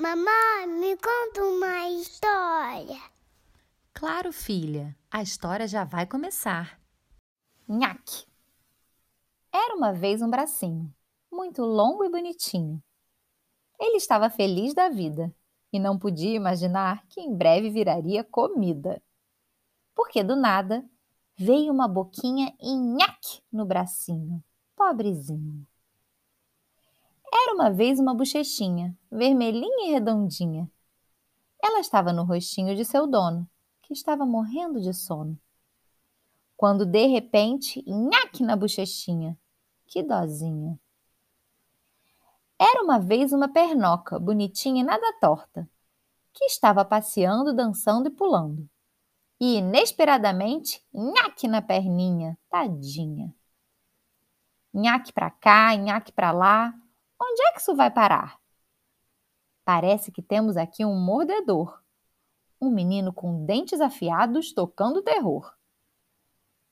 Mamãe, me conta uma história. Claro, filha, a história já vai começar. Nhaque! Era uma vez um bracinho, muito longo e bonitinho. Ele estava feliz da vida e não podia imaginar que em breve viraria comida. Porque do nada veio uma boquinha e nhaque no bracinho, pobrezinho. Uma vez uma bochechinha, vermelhinha e redondinha. Ela estava no rostinho de seu dono, que estava morrendo de sono. Quando de repente, nhaque na bochechinha. Que dozinha. Era uma vez uma pernoca, bonitinha e nada torta, que estava passeando, dançando e pulando. E, inesperadamente, nhaque na perninha, tadinha. Nhaque para cá, nhaque para lá, Onde é que isso vai parar? Parece que temos aqui um mordedor. Um menino com dentes afiados tocando terror.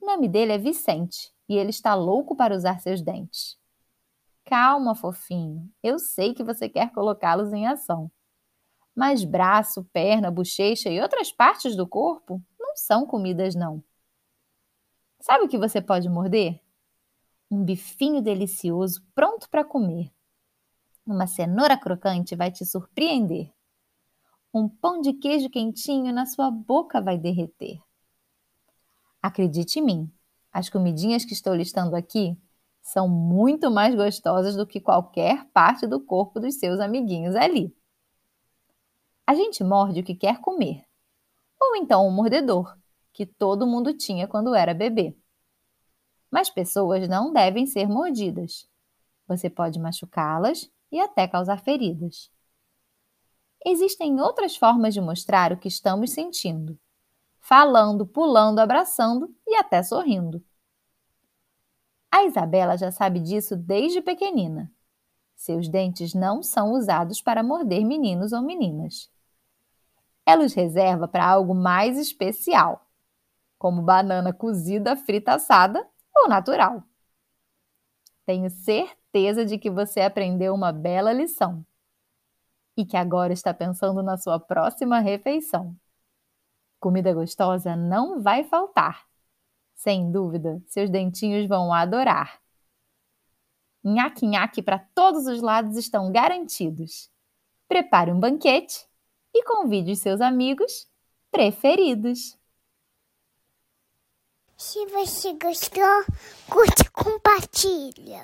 O nome dele é Vicente e ele está louco para usar seus dentes. Calma, fofinho. Eu sei que você quer colocá-los em ação. Mas braço, perna, bochecha e outras partes do corpo não são comidas, não. Sabe o que você pode morder? Um bifinho delicioso pronto para comer. Uma cenoura crocante vai te surpreender. Um pão de queijo quentinho na sua boca vai derreter. Acredite em mim, as comidinhas que estou listando aqui são muito mais gostosas do que qualquer parte do corpo dos seus amiguinhos ali. A gente morde o que quer comer, ou então o um mordedor, que todo mundo tinha quando era bebê. Mas pessoas não devem ser mordidas. Você pode machucá-las e até causar feridas. Existem outras formas de mostrar o que estamos sentindo: falando, pulando, abraçando e até sorrindo. A Isabela já sabe disso desde pequenina. Seus dentes não são usados para morder meninos ou meninas. Ela os reserva para algo mais especial, como banana cozida, frita assada ou natural. Tenho certeza de que você aprendeu uma bela lição e que agora está pensando na sua próxima refeição. Comida gostosa não vai faltar. Sem dúvida, seus dentinhos vão adorar. Nhaque-nhaque para todos os lados estão garantidos. Prepare um banquete e convide os seus amigos preferidos. Se você gostou, curte e compartilha.